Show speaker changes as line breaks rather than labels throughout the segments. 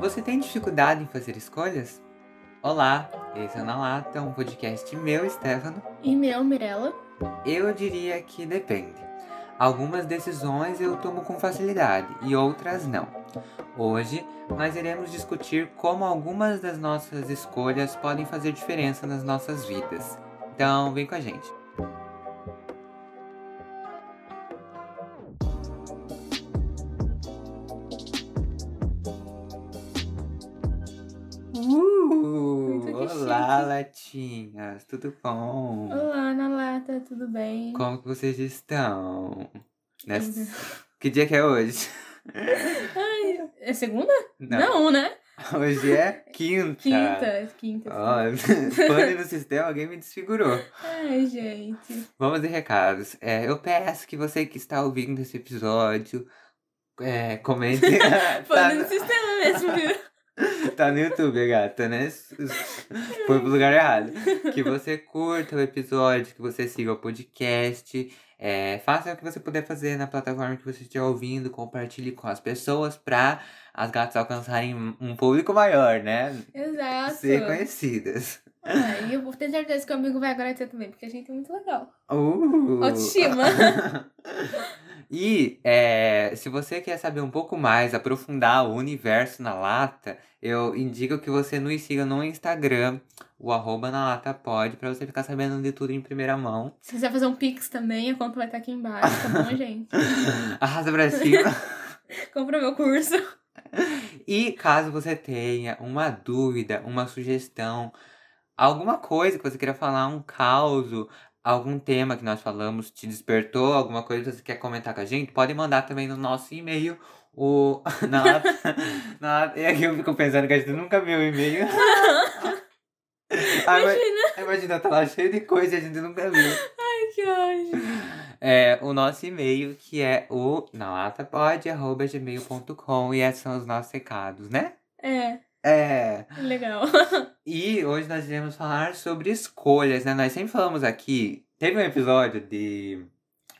Você tem dificuldade em fazer escolhas? Olá, esse é o Na Lata, um podcast meu, Stefano.
E meu, Mirella.
Eu diria que depende. Algumas decisões eu tomo com facilidade e outras não. Hoje nós iremos discutir como algumas das nossas escolhas podem fazer diferença nas nossas vidas. Então, vem com a gente. Tudo bom?
Olá, na lata, tudo bem?
Como que vocês estão? Nessa- Que dia que é hoje?
Ai, é segunda? Não, né?
Hoje é quinta.
Quinta, quinta.
Ó, pane no sistema, alguém me desfigurou.
Ai, gente.
Vamos de recados. É, eu peço que você que está ouvindo esse episódio, é, comente.
Foi
tá,
no sistema mesmo, viu?
tá no YouTube, gata, né? Foi pro lugar errado. Que você curta o episódio, que você siga o podcast. É, faça o que você puder fazer na plataforma que você estiver ouvindo, compartilhe com as pessoas pra as gatas alcançarem um público maior, né?
Exato.
Ser conhecidas.
Ah, e eu ter certeza que o amigo vai agradecer também, porque a gente é muito legal.
Uh!
Autoestima.
e é, se você quer saber um pouco mais, aprofundar o universo na lata, eu indico que você nos siga no Instagram, o arroba na lata pode, pra você ficar sabendo de tudo em primeira mão.
Se quiser fazer um pix também, a conta vai estar aqui embaixo, tá bom, gente?
Arrasa pra cima.
Compra meu curso.
E caso você tenha uma dúvida, uma sugestão, alguma coisa que você queira falar, um caos, algum tema que nós falamos te despertou, alguma coisa que você quer comentar com a gente, pode mandar também no nosso e-mail. O. Na, na, e aqui eu fico pensando que a gente nunca viu o e-mail. Ah,
Imagina.
Imagina, tá lá cheio de coisa e a gente nunca viu.
Ai, que ódio.
É, o nosso e-mail, que é o nalatapod.gmail.com e esses são os nossos recados, né?
É,
É.
legal.
E hoje nós iremos falar sobre escolhas, né? Nós sempre falamos aqui. Teve um episódio de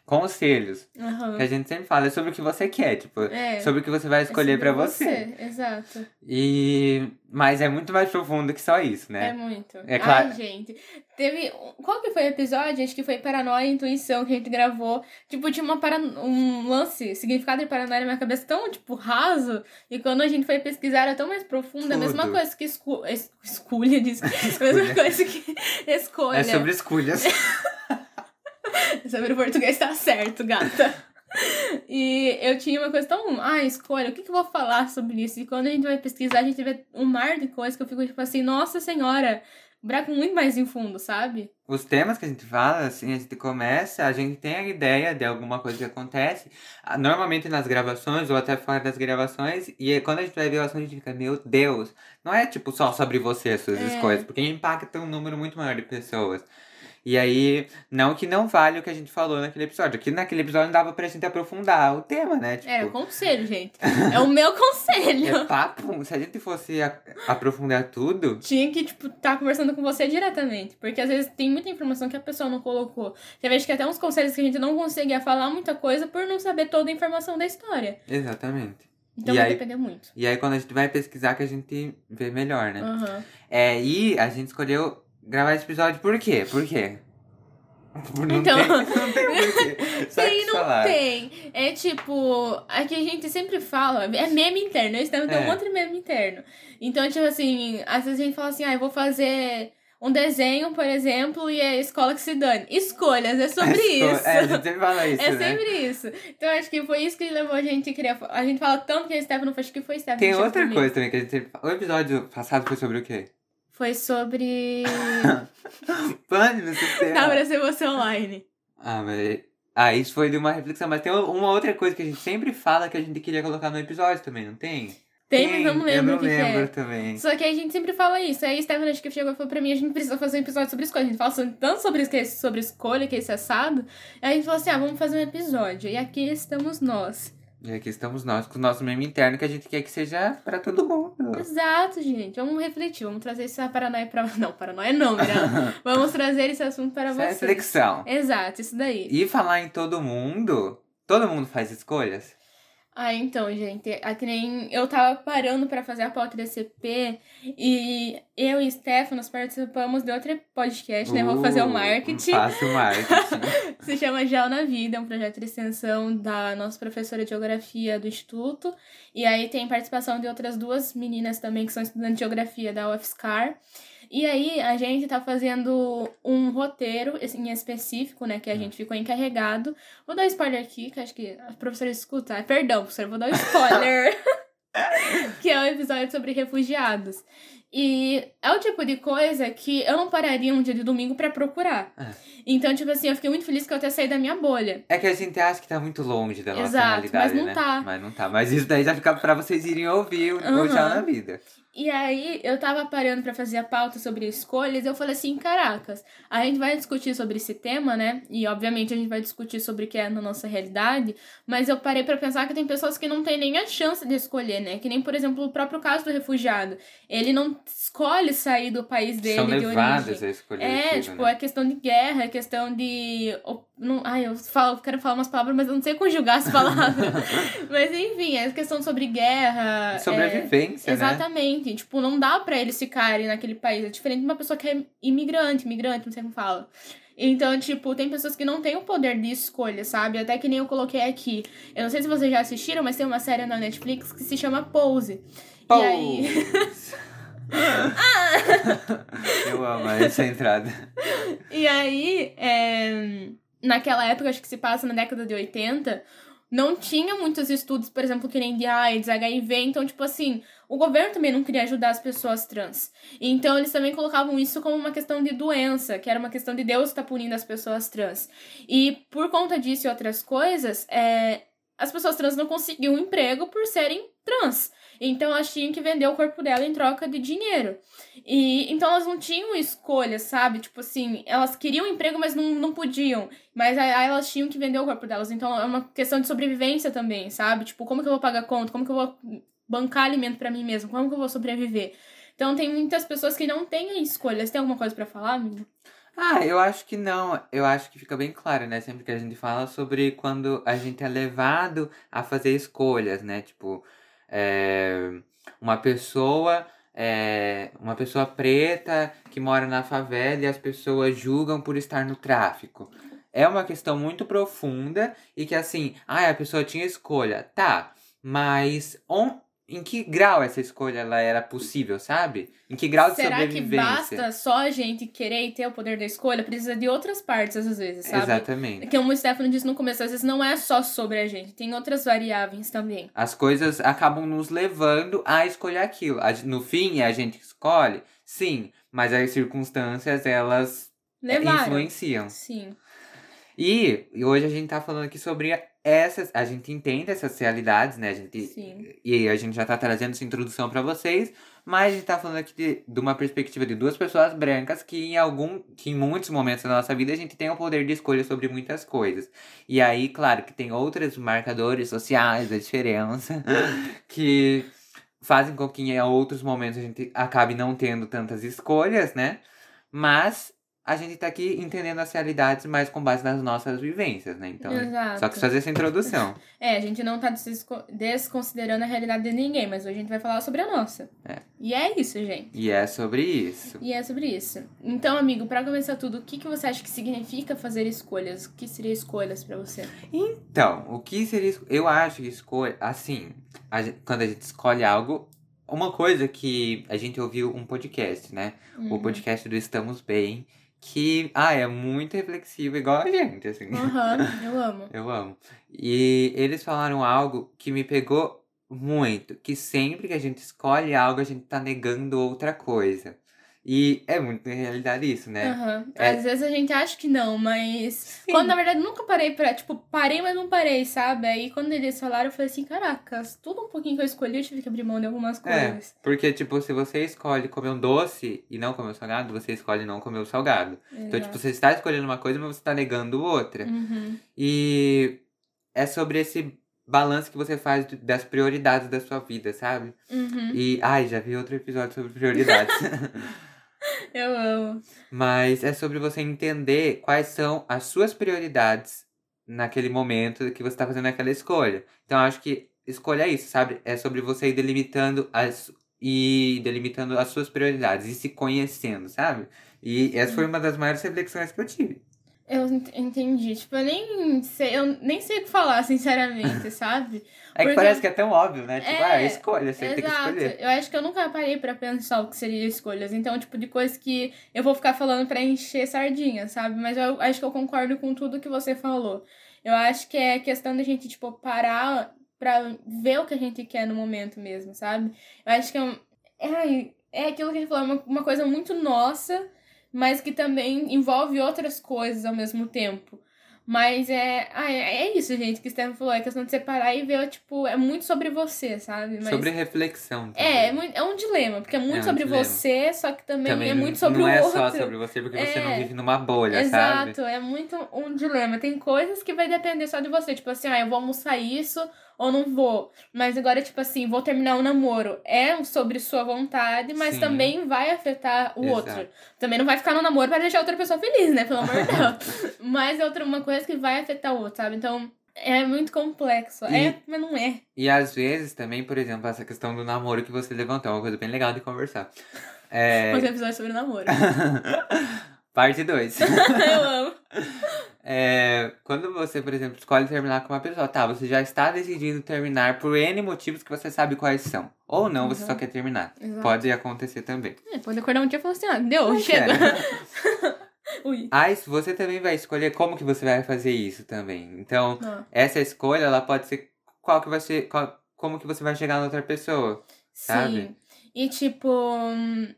conselhos
Aham.
que a gente sempre fala sobre o que você quer, tipo,
É.
sobre o que você vai
É
escolher
sobre
pra você.
Exato.
E mas é muito mais profundo que só isso,
É
né?
muito.
É claro.
Ai, gente. Teve. Qual que foi o episódio? Acho que foi Paranoia e Intuição que a gente gravou. Tipo, tinha uma para... um lance, significado de paranoia na minha cabeça tão, tipo, raso. E quando a gente foi pesquisar, era tão mais profundo. A mesma
Tudo.
coisa que escu... es- escolha, diz. A mesma coisa que escolha.
É sobre escolhas.
Sobre o português tá certo, gata. E eu tinha uma coisa tão. Ah, escolha, o que, que eu vou falar sobre isso? E quando a gente vai pesquisar, a gente vê um mar de coisas que eu fico tipo assim, nossa senhora, buraco muito mais em fundo, sabe?
Os temas que a gente fala, assim, a gente começa, a gente tem a ideia de alguma coisa que acontece, normalmente nas gravações ou até fora das gravações, e quando a gente vai ver o assunto, a gente fica, meu Deus, não é tipo só sobre você, as suas
É.
escolhas, porque impacta um número muito maior de pessoas. E aí, não que não vale o que a gente falou naquele episódio, aqui naquele episódio não dava pra gente aprofundar o tema, né? Tipo,
Era conselho, gente. É o meu conselho.
é papo, se a gente fosse a- aprofundar tudo,
Tinha que, tipo, tá conversando com você diretamente. Porque às vezes tem muita informação que a pessoa não colocou. Tem vezes que até uns conselhos que a gente não conseguia falar muita coisa por não saber toda a informação da história.
exatamente.
Então
E
vai
aí-
depender muito.
E aí quando a gente vai pesquisar que a gente vê melhor, né?
Aham.
É, e a gente escolheu gravar esse episódio por quê? Por quê? Por não
Então-
tem, não tem porquê.
Tem,
que
não
falar.
tem. É tipo, aqui a gente sempre fala, é meme interno, eles também tem
É.
um monte de meme interno. Então, tipo assim, às vezes a gente fala assim, ah, eu vou fazer um desenho, por exemplo, e é a escola que se dane. Escolhas, é sobre
Esco-
isso.
É, a gente sempre fala isso,
É
né?
sempre isso. Então, acho que foi isso que levou a gente a criar. A gente fala tanto que a Stefano acho que foi Stefano.
Tem
que
outra
mim.
coisa também que a gente. O episódio passado foi sobre o quê?
Foi sobre.
Pane no sistema.
Dá pra ser você online.
Ah, mas... Ah, isso foi de uma reflexão. Mas tem uma outra coisa que a gente sempre fala que a gente queria colocar no episódio também, não tem?
Tem, mas eu não lembro
Eu
o que,
não
que
lembro
é.
também.
Só que a gente sempre fala isso. Aí a Stephanie acho que chegou e falou pra mim, a gente precisa fazer um episódio sobre escolha. A gente fala tanto sobre, que é- sobre escolha, que é esse assado. Aí a gente falou assim, ah, vamos fazer um episódio. E aqui estamos nós.
E aqui estamos nós com o nosso meme interno que a gente quer que seja pra todo mundo.
Exato, gente. Vamos refletir. Vamos trazer essa paranoia pra... Não, paranoia não, Miranda. vamos trazer esse assunto para
Isso é
você.
reflexão.
Exato, isso daí.
E falar em todo mundo, todo mundo faz escolhas?
Ah, então, gente, é que nem eu tava parando pra fazer a pauta da CP e eu e Stefanos participamos de outro podcast, né? Vou fazer o
Uh,
marketing.
Faça o marketing.
Se chama Gel na Vida, é um projeto de extensão da nossa professora de geografia do Instituto. E aí tem participação de outras duas meninas também que são estudantes de geografia da UFSCar. E aí a gente tá fazendo um roteiro em específico, né? Que a gente ficou encarregado. Vou dar spoiler aqui, que acho que a professora escuta. Perdão, professora, vou dar um spoiler. que é o um episódio sobre refugiados. E é o tipo de coisa que eu não pararia um dia de domingo pra procurar.
É.
Então, tipo assim, eu fiquei muito feliz que eu até saí da minha bolha.
É que a gente acha que tá muito longe da nossa
Exato,
realidade,
mas não
né?
tá.
Mas não tá. Mas isso daí já fica pra vocês irem ouvir o o Tchau na Vida.
E aí, eu tava parando pra fazer a pauta sobre escolhas, eu falei assim, caracas, a gente vai discutir sobre esse tema, né? E obviamente a gente vai discutir sobre o que é na nossa realidade, mas eu parei pra pensar que tem pessoas que não têm nem a chance de escolher, né? Que nem, por exemplo, o próprio caso do refugiado. Ele não escolhe sair do país dele
São levadas a escolher
É,
aquilo,
tipo,
né?
é questão de guerra, é questão de. Não, ai, eu falo, quero falar umas palavras, mas eu não sei conjugar as palavras. mas enfim, é questão sobre guerra. é-
Sobrevivência, né?
Exatamente. Tipo, não dá pra eles ficarem naquele país. É diferente de uma pessoa que é imigrante, imigrante, não sei como fala. Então, tipo, tem pessoas que não têm o poder de escolha, sabe? Até que nem eu coloquei aqui. Eu não sei se vocês já assistiram, mas tem uma série na Netflix que se chama Pose. E aí.
Eu amo essa entrada.
E aí, é, naquela época, acho que se passa na década de 80, não tinha muitos estudos, por exemplo, que nem de AIDS, HIV, então, tipo assim, o governo também não queria ajudar as pessoas trans. Então, eles também colocavam isso como uma questão de doença, que era uma questão de Deus estar punindo as pessoas trans. E por conta disso e outras coisas, é, as pessoas trans não conseguiam emprego por serem trans. Então elas tinham que vender o corpo dela em troca de dinheiro. E então elas não tinham escolha, sabe? Tipo assim, elas queriam emprego, mas não, não podiam. Mas aí elas tinham que vender o corpo delas. Então é uma questão de sobrevivência também, sabe? Tipo, como que eu vou pagar conta? Como que eu vou bancar alimento pra mim mesmo? Como que eu vou sobreviver? Então tem muitas pessoas que não têm escolha. Você tem alguma coisa pra falar, amigo?
Ah, eu acho que não. Eu acho que fica bem claro, né? Sempre que a gente fala sobre quando a gente é levado a fazer escolhas, né? Tipo, é, uma pessoa. é, uma pessoa preta que mora na favela e as pessoas julgam por estar no tráfico. É uma questão muito profunda e que assim, ah, a pessoa tinha escolha. Tá, mas on- em que grau essa escolha ela era possível, sabe? Em que grau de
Será que
sobrevivência?
basta só a gente querer e ter o poder da escolha? Precisa de outras partes, às vezes, sabe?
Exatamente.
Como o Stefano disse no começo, às vezes não é só sobre a gente, tem outras variáveis também.
As coisas acabam nos levando a escolher aquilo. No fim, é a gente que escolhe, sim, mas as circunstâncias elas é,
Levaram.
influenciam.
Sim.
E, hoje a gente tá falando aqui sobre essas. A gente entende essas realidades, né? A gente,
Sim.
e a gente já tá trazendo essa introdução pra vocês, mas a gente tá falando aqui de, de uma perspectiva de duas pessoas brancas que em algum. que em muitos momentos da nossa vida a gente tem o poder de escolha sobre muitas coisas. E aí, claro, que tem outros marcadores sociais da diferença que fazem com que em outros momentos a gente acabe não tendo tantas escolhas, né? Mas a gente tá aqui entendendo as realidades mais com base nas nossas vivências, né? Então,
Exato.
só que fazer essa introdução.
É, a gente não tá desco- desconsiderando a realidade de ninguém, mas hoje a gente vai falar sobre a nossa.
É.
E é isso, gente.
E é sobre isso.
E é sobre isso. Então, amigo, pra começar tudo, o que, que você acha que significa fazer escolhas? O que seria escolhas pra você?
Então, o que seria. Eu acho que escolha. Assim, a gen- quando a gente escolhe algo. Uma coisa que a gente ouviu um podcast, né? O
Uhum.
podcast do Estamos Bem. Que, ah, é muito reflexivo, igual a gente, assim.
Aham, eu amo.
Eu amo. E eles falaram algo que me pegou muito. Que sempre que a gente escolhe algo, a gente tá negando outra coisa. E é muito, realidade, isso, né?
Aham.
É-
Às vezes a gente acha que não, mas. Quando na verdade nunca parei pra. Tipo, parei, mas não parei, sabe? Aí quando eles falaram, eu falei assim: caracas, tudo um pouquinho que eu escolhi, eu tive que abrir mão de algumas
É,
coisas.
porque, tipo, se você escolhe comer um doce e não comer o salgado, você escolhe não comer o salgado. Então, tipo, você está escolhendo uma coisa, mas você está negando outra.
Uhum.
E é sobre esse balanço que você faz das prioridades da sua vida, sabe?
Uhum.
E, ai, já vi outro episódio sobre prioridades.
Eu amo.
mas é sobre você entender quais são as suas prioridades naquele momento que você está fazendo aquela escolha. Então, eu acho que escolha isso, sabe? É sobre você ir delimitando as e delimitando as suas prioridades e se conhecendo, sabe? E essa foi uma das maiores reflexões que eu tive.
Eu ent- entendi. Tipo, eu nem sei, eu nem sei o que falar, sinceramente, sabe?
É que
Porque-
parece que é tão óbvio, né? Tipo,
É,
ah, escolha, você tem que
Exato.
escolher.
Eu acho que eu nunca parei pra pensar o que seria escolhas. Então, tipo, de coisas que eu vou ficar falando pra encher sardinha, sabe? Mas eu acho que eu concordo com tudo que você falou. Eu acho que é questão da gente, tipo, parar pra ver o que a gente quer no momento mesmo, sabe? Eu acho que é, um- é, é aquilo que a gente falou, é uma, uma coisa muito nossa, mas que também envolve outras coisas ao mesmo tempo. Mas é, ah, é, é isso, gente, que o Stephen falou. É questão de separar e ver, tipo, é muito sobre você, sabe? Mas...
Sobre reflexão. Também.
É, é, muito- é um dilema, porque é muito
É um
sobre
dilema.
você, só que também,
Também
é muito sobre
não
o
é
outro.
só sobre você, porque você não
É.
vive numa bolha, sabe?
Exato, é muito um dilema. Tem coisas que vai depender só de você. Tipo assim, ah, eu vou almoçar isso ou não vou. Mas agora, tipo assim, vou terminar um namoro. É sobre sua vontade, mas
Sim.
também vai afetar o
Exato.
outro. Também não vai ficar no namoro para deixar outra pessoa feliz, né? Pelo amor de Deus. mas é outra uma coisa que vai afetar o outro, sabe? Então. É muito complexo.
E-
É, mas não é.
E às vezes também, por exemplo, essa questão do namoro que você levantou, é uma coisa bem legal de conversar. É...
Fazer um episódio sobre namoro.
Parte 2.
eu amo.
É, quando você, por exemplo, escolhe terminar com uma pessoa, tá, você já está decidido terminar por N motivos que você sabe quais são. Ou não, você
Uhum.
só quer terminar.
Exato.
Pode acontecer também.
É, pode acordar um dia e falar assim, ah, deu,
Não
chega.
quero.
Ui.
Aí você também vai escolher como que você vai fazer isso também. Então,
Ah,
essa escolha, ela pode ser qual que vai ser, qual- como que você vai chegar na outra pessoa. Sabe?
Sim. E tipo, hum,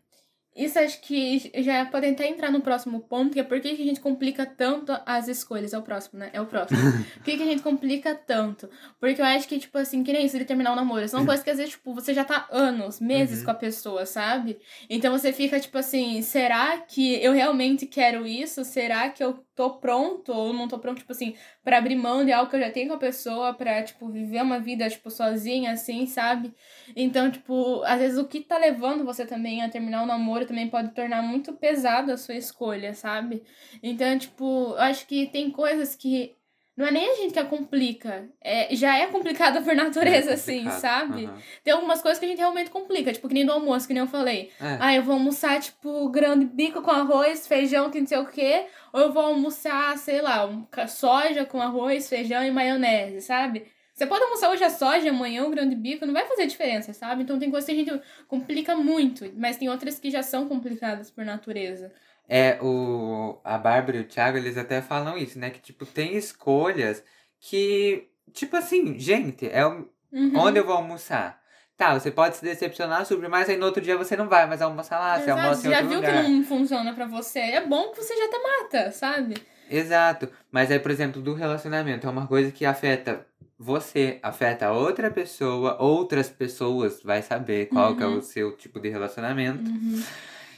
isso acho que já pode até entrar no próximo ponto, que é por que a gente complica tanto as escolhas. É o próximo, né? É o próximo. por que, que a gente complica tanto? Porque eu acho que, tipo assim, que nem isso de terminar o namoro. São coisas que às vezes, tipo, você já tá anos, meses
Uhum.
com a pessoa, sabe? Então você fica, tipo assim, será que eu realmente quero isso? Será que eu tô pronto ou não tô pronto, tipo assim, pra abrir mão de algo que eu já tenho com a pessoa, pra, tipo, viver uma vida, tipo, sozinha, assim, sabe? Então, tipo, às vezes o que tá levando você também a terminar o namoro também pode tornar muito pesado a sua escolha, sabe? Então, tipo, eu acho que tem coisas que não é nem a gente que a complica, é, já é complicada por natureza,
É
assim, sabe?
Aham.
Tem algumas coisas que a gente realmente complica, tipo, que nem do almoço, que nem eu falei.
É.
Ah, eu vou almoçar, tipo, grão de bico com arroz, feijão, que não sei o quê. Ou eu vou almoçar, sei lá, soja com arroz, feijão e maionese, sabe? Você pode almoçar hoje a soja, amanhã o grão de bico, não vai fazer diferença, sabe? Então tem coisas que a gente complica muito, mas tem outras que já são complicadas por natureza.
É, o, a Bárbara e o Thiago, eles até falam isso, né? Que, tipo, tem escolhas que, tipo assim, gente, é o-
Uhum.
onde eu vou almoçar. Tá, você pode se decepcionar sobre, mas aí no outro dia você não vai mais almoçar lá, você
Exato,
almoça em
você já
outro
viu
lugar.
que não funciona pra você. É bom que você já até mata, sabe?
Exato. Mas aí, por exemplo, do relacionamento, é uma coisa que afeta você, afeta outra pessoa, outras pessoas vai saber qual que é
Uhum.
o seu tipo de relacionamento.
Uhum.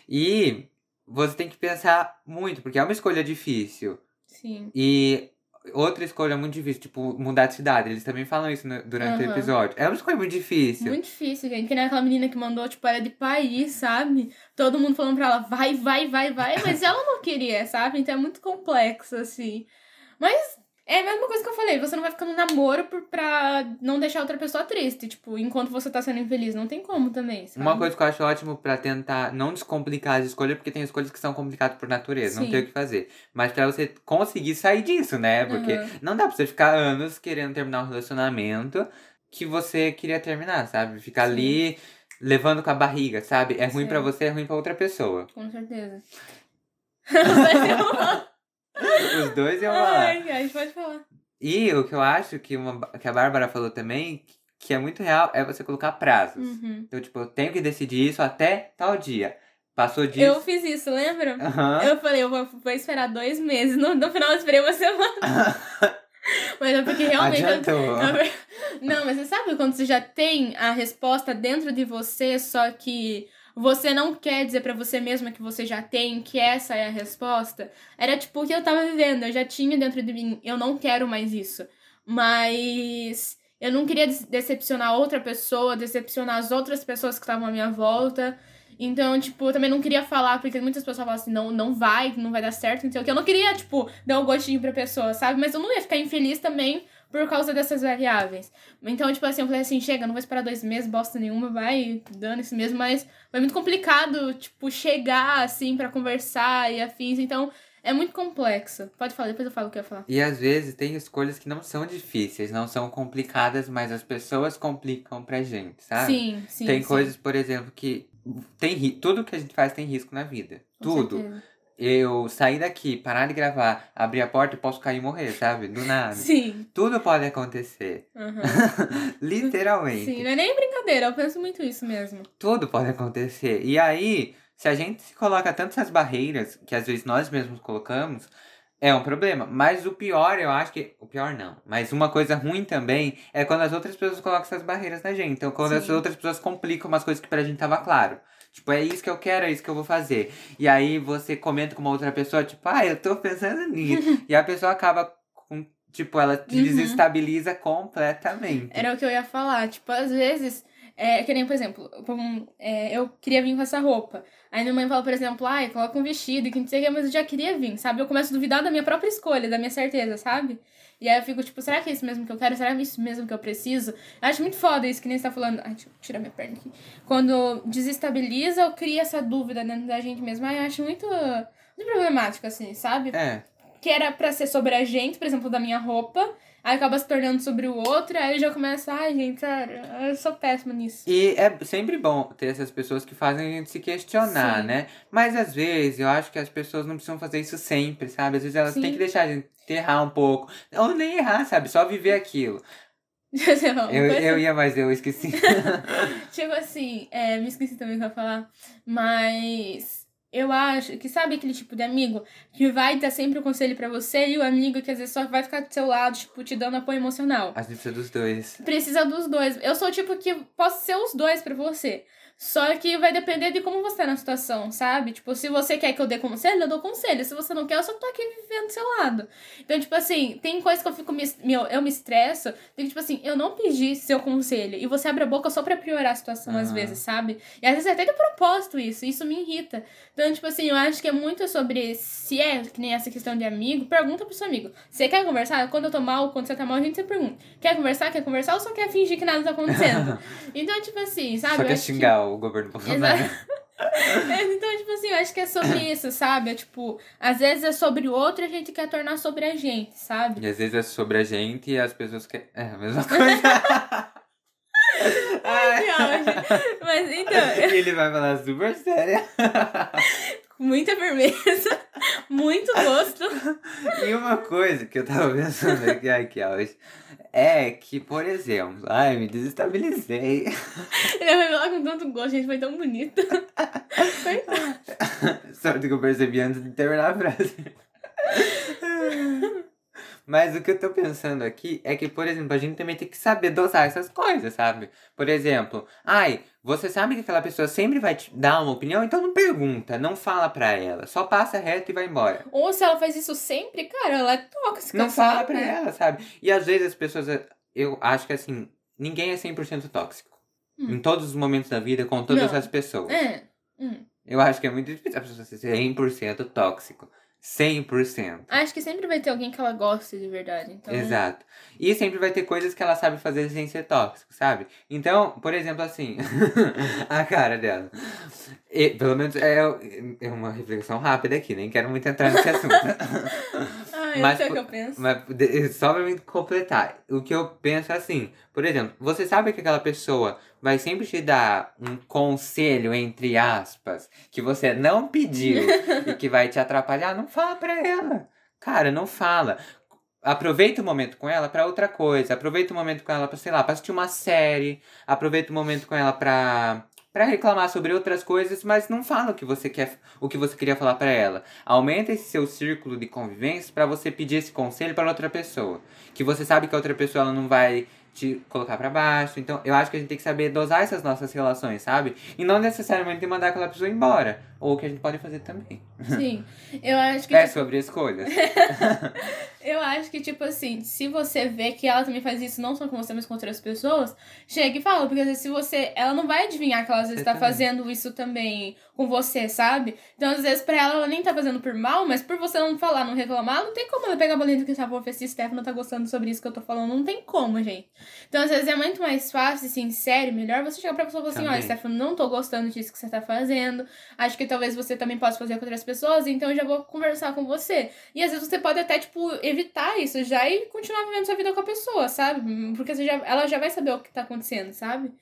E você tem que pensar muito, porque é uma escolha difícil.
Sim.
E outra escolha muito difícil, tipo, mudar de cidade. Eles também falam isso no- durante o
Aham.
episódio. É uma escolha muito difícil.
Muito difícil, gente. Que nem aquela menina que mandou, tipo, era de país, sabe? Todo mundo falando pra ela, vai, vai, vai, vai, mas ela não queria, sabe? Então é muito complexo, assim. Mas é a mesma coisa que eu falei, você não vai ficar no namoro por, pra não deixar outra pessoa triste, tipo, enquanto você tá sendo infeliz. Não tem como também, sabe?
Uma coisa que eu acho ótimo pra tentar não descomplicar as escolhas, porque tem escolhas que são complicadas por natureza, não
Sim.
tem o que fazer. Mas pra você conseguir sair disso, né? Porque
Aham.
não dá pra você ficar anos querendo terminar um relacionamento que você queria terminar, sabe? Ficar
Sim.
ali levando com a barriga, sabe? É ruim pra você, é ruim pra outra pessoa.
Com certeza.
Os dois iam falar.
Ai, a gente pode falar.
E o que eu acho que, uma, que a Bárbara falou também, que é muito real, é você colocar prazos.
Uhum.
Então, tipo, eu tenho que decidir isso até tal dia. Passou disso.
Eu fiz isso, lembra?
Aham.
Eu falei, eu vou, vou esperar dois meses. No, no final eu esperei uma semana. Mas é porque realmente. eu-
Adiantou.
Não, mas você sabe quando você já tem a resposta dentro de você, só que você não quer dizer pra você mesma que você já tem, que essa é a resposta? Era tipo o que eu tava vivendo, eu já tinha dentro de mim, eu não quero mais isso. Mas eu não queria decepcionar outra pessoa, decepcionar as outras pessoas que estavam à minha volta. Então, tipo, eu também não queria falar, porque muitas pessoas falam assim, não, não vai, não vai dar certo, então que eu não queria, tipo, dar um gostinho pra pessoa, sabe? Mas eu não ia ficar infeliz também por causa dessas variáveis. Então, tipo assim, eu falei assim, chega, não vou esperar dois meses, bosta nenhuma, vai dando esse mesmo, mas foi muito complicado, tipo, chegar, assim, para conversar e afins, então... É muito complexo. Pode falar, depois eu falo o que eu ia falar.
E às vezes tem escolhas que não são difíceis, não são complicadas, mas as pessoas complicam pra gente, sabe?
Sim, sim.
Tem
sim.
coisas, por exemplo, que tem tudo que a gente faz tem risco na vida.
Com
tudo.
certeza.
Eu sair daqui, parar de gravar, abrir a porta, eu posso cair e morrer, sabe? Do nada.
Sim.
Tudo pode acontecer.
aham.
Literalmente.
Sim, não é nem brincadeira, eu penso muito isso mesmo.
Tudo pode acontecer. E aí, se a gente se coloca tantas barreiras que às vezes nós mesmos colocamos, é um problema. Mas o pior, eu acho que. O pior não. Mas uma coisa ruim também é quando as outras pessoas colocam essas barreiras na gente. Então, quando as
Sim.
outras pessoas complicam umas coisas que pra gente tava claro. Tipo, é isso que eu quero, é isso que eu vou fazer. E aí você comenta com uma outra pessoa, tipo, ah, eu tô pensando nisso. e a pessoa acaba com. Tipo, ela te
Uhum.
desestabiliza completamente.
Era o que eu ia falar. Tipo, às vezes, é, que nem, por exemplo, um, é, eu queria vir com essa roupa. Aí minha mãe fala, por exemplo, ai, coloca um vestido e que não sei o que, mas eu já queria vir, sabe? Eu começo a duvidar da minha própria escolha, da minha certeza, sabe? E aí eu fico, tipo, será que é isso mesmo que eu quero? Será que é isso mesmo que eu preciso? Eu acho muito foda isso que nem você tá falando. Ai, deixa eu tirar minha perna aqui. Quando desestabiliza ou cria essa dúvida dentro da gente mesmo. Ai, eu acho muito, muito problemático, assim, sabe?
É.
que era pra ser sobre a gente, por exemplo, da minha roupa, aí acaba se tornando sobre o outro, aí já começo, ai, gente, sério, eu sou péssima nisso.
E é sempre bom ter essas pessoas que fazem a gente se questionar,
Sim.
né? Mas às vezes eu acho que as pessoas não precisam fazer isso sempre, sabe? Às vezes elas têm
Sim.
que deixar a gente errar um pouco. Ou nem errar, sabe? Só viver aquilo. Eu,
coisa-
eu ia, mas eu esqueci.
Tipo assim, é, me esqueci também o que eu ia falar, mas eu acho que sabe aquele tipo de amigo que vai dar sempre o conselho pra você e o amigo que às vezes só vai ficar do seu lado, tipo, te dando apoio emocional.
As listas dos dois.
Precisa dos dois. Eu sou o tipo que posso ser os dois pra você. Só que vai depender de como você tá na situação, sabe? Tipo, se você quer que eu dê conselho, eu dou conselho. Se você não quer, eu só tô aqui vivendo do seu lado. Então, tipo assim, tem coisa que eu fico me, me- eu me estresso. Tem que, tipo assim, eu não pedi seu conselho. E você abre a boca só pra piorar a situação, às
Aham.
vezes, sabe? E às vezes é até de propósito isso. Isso me irrita. Então, tipo assim, eu acho que é muito sobre se é que nem essa questão de amigo, pergunta pro seu amigo. Você quer conversar? Quando eu tô mal, quando você tá mal, a gente sempre pergunta. Quer conversar? Quer conversar ou só quer fingir que nada tá acontecendo? então, tipo assim, sabe?
Só quer xingar o governo Bolsonaro.
É, então, tipo assim, eu acho que é sobre isso, sabe? É, tipo, às vezes é sobre o outro e a gente quer tornar sobre a gente, sabe?
E às vezes é sobre a gente e as pessoas querem. É a mesma coisa.
Que auge. Mas então,
E ele vai falar super sério.
Muita firmeza, muito gosto.
E uma coisa que eu tava pensando aqui, que auge, é que, por exemplo, ai, me desestabilizei.
Ele vai falar com tanto gosto, gente, foi tão bonito.
Sorte que eu percebi antes de terminar a frase. Mas o que eu tô pensando aqui é que, por exemplo, a gente também tem que saber dosar essas coisas, sabe? Por exemplo, ai, você sabe que aquela pessoa sempre vai te dar uma opinião, então não pergunta, não fala pra ela, só passa reto e vai embora.
Ou se ela faz isso sempre, cara, ela é tóxica,
Não fala
sabe?
pra ela, sabe? E às vezes as pessoas, eu acho que assim, ninguém é 100% tóxico.
Hum.
Em todos os momentos da vida, com todas
Não.
as pessoas.
É. Hum.
Eu acho que é muito difícil a pessoa ser 100% tóxico. 100%.
Acho que sempre vai ter alguém que ela goste de verdade. Então,
Exato. E sempre vai ter coisas que ela sabe fazer sem ser tóxico, sabe? Então, por exemplo, assim, a cara dela. E, pelo menos é, é uma reflexão rápida aqui, nem quero muito entrar nesse assunto. Mas
sei o que eu penso.
Mas de- só pra me completar, o que eu penso é assim, por exemplo, você sabe que aquela pessoa vai sempre te dar um conselho, entre aspas, que você não pediu e que vai te atrapalhar, não fala pra ela. Cara, não fala. Aproveita o momento com ela pra outra coisa. Aproveita o momento com ela pra, sei lá, pra assistir uma série. Aproveita o momento com ela pra, pra reclamar sobre outras coisas, mas não fala o que você quer, o que você queria falar pra ela. Aumenta esse seu círculo de convivência pra você pedir esse conselho pra outra pessoa. Que você sabe que a outra pessoa ela não vai te colocar pra baixo. Então, eu acho que a gente tem que saber dosar essas nossas relações, sabe? E não necessariamente mandar aquela pessoa embora. Ou o que a gente pode fazer também.
Sim. Eu acho que
É sobre escolhas.
Eu acho que, tipo assim, se você vê que ela também faz isso, não só com você, mas com outras pessoas, chega e fala. Porque às vezes, se você. Ela não vai adivinhar que ela às vezes tá fazendo isso também com você, sabe? Então, às vezes, pra ela, ela nem tá fazendo por mal, mas por você não falar, não reclamar, não tem como ela pegar a bolinha do que fofa, esse Stefano tá gostando sobre isso que eu tô falando. Não tem como, gente. Então, às vezes, é muito mais fácil, assim, sério, melhor você chegar pra pessoa e falar assim: olha, Stefano, não tô gostando disso que você tá fazendo. Acho que talvez você também possa fazer com outras pessoas, então eu já vou conversar com você. E às vezes você pode até, tipo, evitar isso já e continuar vivendo sua vida com a pessoa, sabe? Porque você já, ela já vai saber o que tá acontecendo, sabe?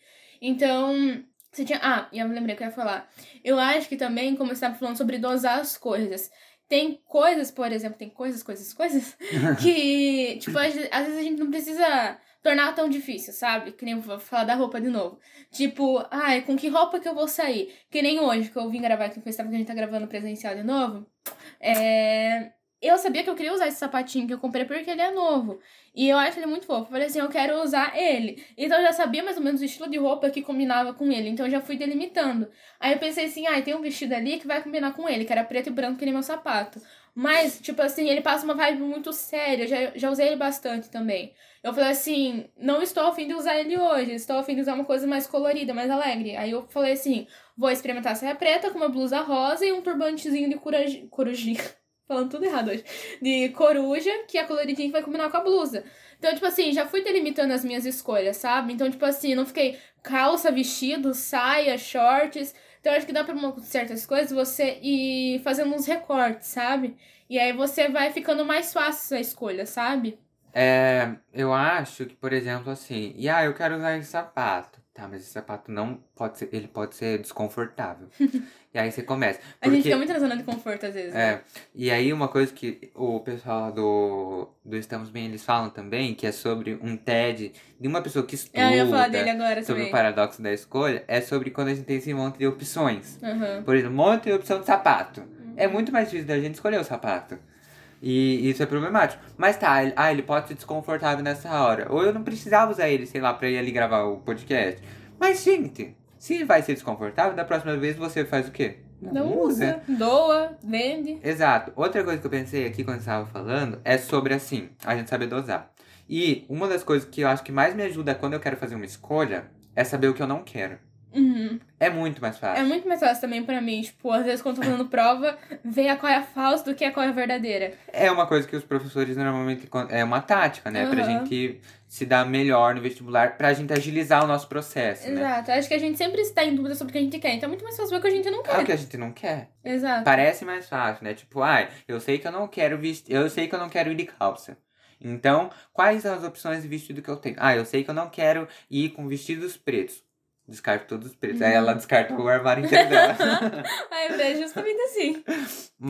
Então, você tinha. Ah, e eu me lembrei que eu ia falar. Eu acho que também, como você estava falando sobre dosar as coisas. Tem coisas, por exemplo, tem coisas, coisas, coisas, que, tipo, às vezes a gente não precisa tornar tão difícil, sabe? Que nem eu vou falar da roupa de novo. Tipo, ai, com que roupa que eu vou sair? Que nem hoje, que eu vim gravar aqui no Festival, que a gente tá gravando presencial de novo. É eu sabia que eu queria usar esse sapatinho que eu comprei porque ele é novo. E eu acho ele muito fofo. Eu falei assim, eu quero usar ele. Então eu já sabia mais ou menos o estilo de roupa que combinava com ele. Então eu já fui delimitando. Aí eu pensei assim, ah, tem um vestido ali que vai combinar com ele, que era preto e branco que nem meu sapato. Mas, tipo assim, ele passa uma vibe muito séria. Já, já usei ele bastante também. Eu falei assim, não estou afim de usar ele hoje. Estou afim de usar uma coisa mais colorida, mais alegre. Aí eu falei assim, vou experimentar saia preta com uma blusa rosa e um turbantezinho de corujinha. Falando tudo errado hoje. De coruja, que é a coloridinha que vai combinar com a blusa. Então, tipo assim, já fui delimitando as minhas escolhas, sabe? Então, tipo assim, não fiquei calça, vestido, saia, shorts. Então, acho que dá pra uma, certas coisas você ir fazendo uns recortes, sabe? E aí você vai ficando mais fácil a escolha, sabe?
É, eu acho que, por exemplo, assim, e ah, eu quero usar esse sapato. Tá, mas esse sapato não pode ser, ele pode ser desconfortável. e aí você começa.
Porque, a gente fica muito na zona de conforto às vezes.
É. Né? E aí uma coisa que o pessoal do, do Estamos Bem, eles falam também, que é sobre um TED de uma pessoa que estuda.
Eu ia falar dele agora
sobre
também.
o paradoxo da escolha, é sobre quando a gente tem esse monte de opções.
Uhum.
Por exemplo, um monte de opção de sapato. Uhum. É muito mais difícil da gente escolher o sapato. E isso é problemático. Mas tá, ele, ah, ele pode ser desconfortável nessa hora. Ou eu não precisava usar ele, sei lá, pra ir ali gravar o podcast. Mas, gente, se vai ser desconfortável, da próxima vez você faz o quê?
Não, não usa. Doa, vende.
Exato. Outra coisa que eu pensei aqui quando estava falando é sobre assim, a gente saber dosar. E uma das coisas que eu acho que mais me ajuda quando eu quero fazer uma escolha é saber o que eu não quero.
Uhum.
É muito mais fácil.
É muito mais fácil também pra mim. Tipo, às vezes quando tô fazendo prova, ver a qual é a falsa do que a qual é a verdadeira.
É uma coisa que os professores normalmente. É uma tática, né? Uhum. Pra gente se dar melhor no vestibular, pra gente agilizar o nosso processo.
Né? Exato.
Né?
Acho que a gente sempre está em dúvida sobre o que a gente quer. Então é muito mais fácil ver o que a gente não quer.
É o que a gente não quer.
Exato.
Parece mais fácil, né? Tipo, ai, ah, eu sei que eu não quero vestir. Eu sei que eu não quero ir de calça. Então, quais são as opções de vestido que eu tenho? Ah, eu sei que eu não quero ir com vestidos pretos. Descarto todos os pretos. Uhum. Aí ela descarta o armário inteiro dela.
Aí é justamente assim.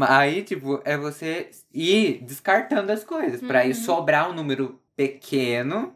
Aí, tipo, é você ir descartando as coisas. Uhum. Pra ir sobrar um número pequeno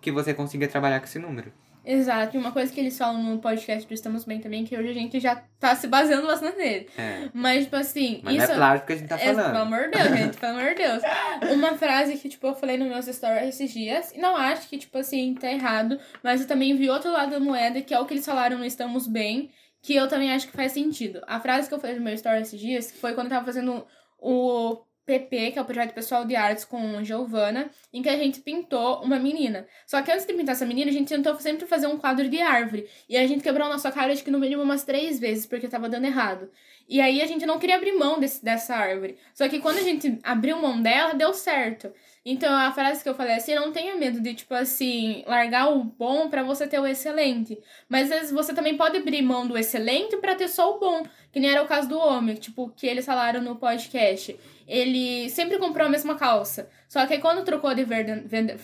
que você consiga trabalhar com esse número.
Exato, e uma coisa que eles falam no podcast do Estamos Bem também, que hoje a gente já tá se baseando bastante nele.
É.
Mas, tipo assim.
Mas
isso...
não é claro que a gente tá falando.
É, pelo amor de Deus, gente, pelo amor de Deus. Uma frase que, tipo, eu falei nos meus stories esses dias, e não acho que, tipo assim, tá errado, mas eu também vi outro lado da moeda, que é o que eles falaram no Estamos Bem, que eu também acho que faz sentido. A frase que eu falei no meu story esses dias, foi quando eu tava fazendo o PP, que é o projeto pessoal de artes com Giovana, em que a gente pintou uma menina. Só que antes de pintar essa menina, a gente tentou sempre fazer um quadro de árvore. E a gente quebrou a nossa cara, acho que no mínimo umas três vezes, porque tava dando errado. E aí a gente não queria abrir mão desse, dessa árvore. Só que quando a gente abriu mão dela, deu certo. Então a frase que eu falei assim, não tenha medo de, tipo assim, largar o bom para você ter o excelente. Mas às vezes você também pode abrir mão do excelente para ter só o bom. Que nem era o caso do homem, tipo, que eles falaram no podcast ele sempre comprou a mesma calça. Só que quando trocou de vende...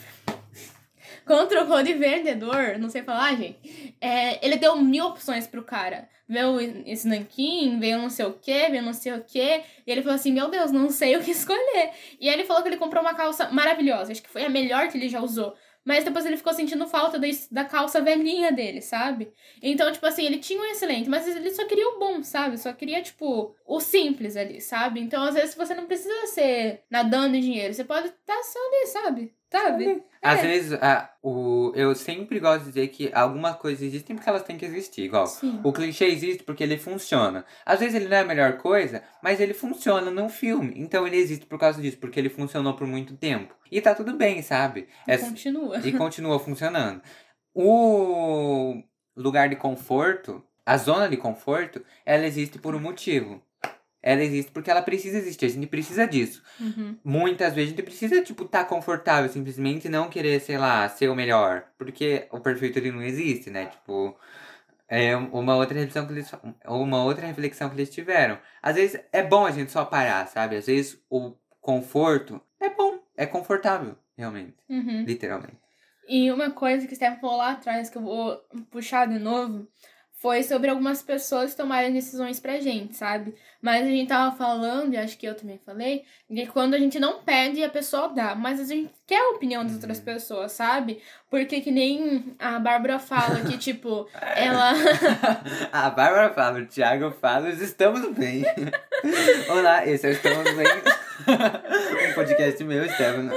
quando trocou de vendedor, não sei falar, gente, é, ele deu mil opções pro cara. Veio esse nanquim, veio não sei o que, veio não sei o que. E ele falou assim: Meu Deus, não sei o que escolher. E aí ele falou que ele comprou uma calça maravilhosa. Acho que foi a melhor que ele já usou. Mas depois ele ficou sentindo falta da, da calça velhinha dele, sabe? Então, tipo assim, ele tinha um excelente, mas ele só queria o bom, sabe? Só queria, tipo, o simples ali, sabe? Então, às vezes, você não precisa ser nadando em dinheiro. Você pode estar tá só ali, sabe? Sabe?
Às
É.
vezes, a, o, eu sempre gosto de dizer que algumas coisas existem porque elas têm que existir. Igual,
Sim.
o clichê existe porque ele funciona. Às vezes ele não é a melhor coisa, mas ele funciona num filme. Então ele existe por causa disso, porque ele funcionou por muito tempo. E tá tudo bem, sabe? É,
Continua.
e continua funcionando. O lugar de conforto, a zona de conforto, ela existe por um motivo. Ela existe porque ela precisa existir, a gente precisa disso.
Uhum.
Muitas vezes a gente precisa, tipo, estar confortável, simplesmente não querer, sei lá, ser o melhor. Porque o perfeito ele não existe, né? Tipo, é uma outra reflexão que eles, uma outra reflexão que eles tiveram. Às vezes é bom a gente só parar, sabe? Às vezes o conforto é bom, é confortável, realmente,
Uhum.
literalmente.
E uma coisa que o Stephen falou lá atrás, que eu vou puxar de novo, foi sobre algumas pessoas tomarem decisões pra gente, sabe? Mas a gente tava falando, e acho que eu também falei, de quando a gente não pede, a pessoa dá. Mas a gente quer a opinião das outras
Uhum.
pessoas, sabe? Porque que nem a Bárbara fala que, tipo, ela.
a Bárbara fala, o Thiago fala, nós estamos bem. Olá, esse é o Estamos Bem. um podcast meu, Estevam.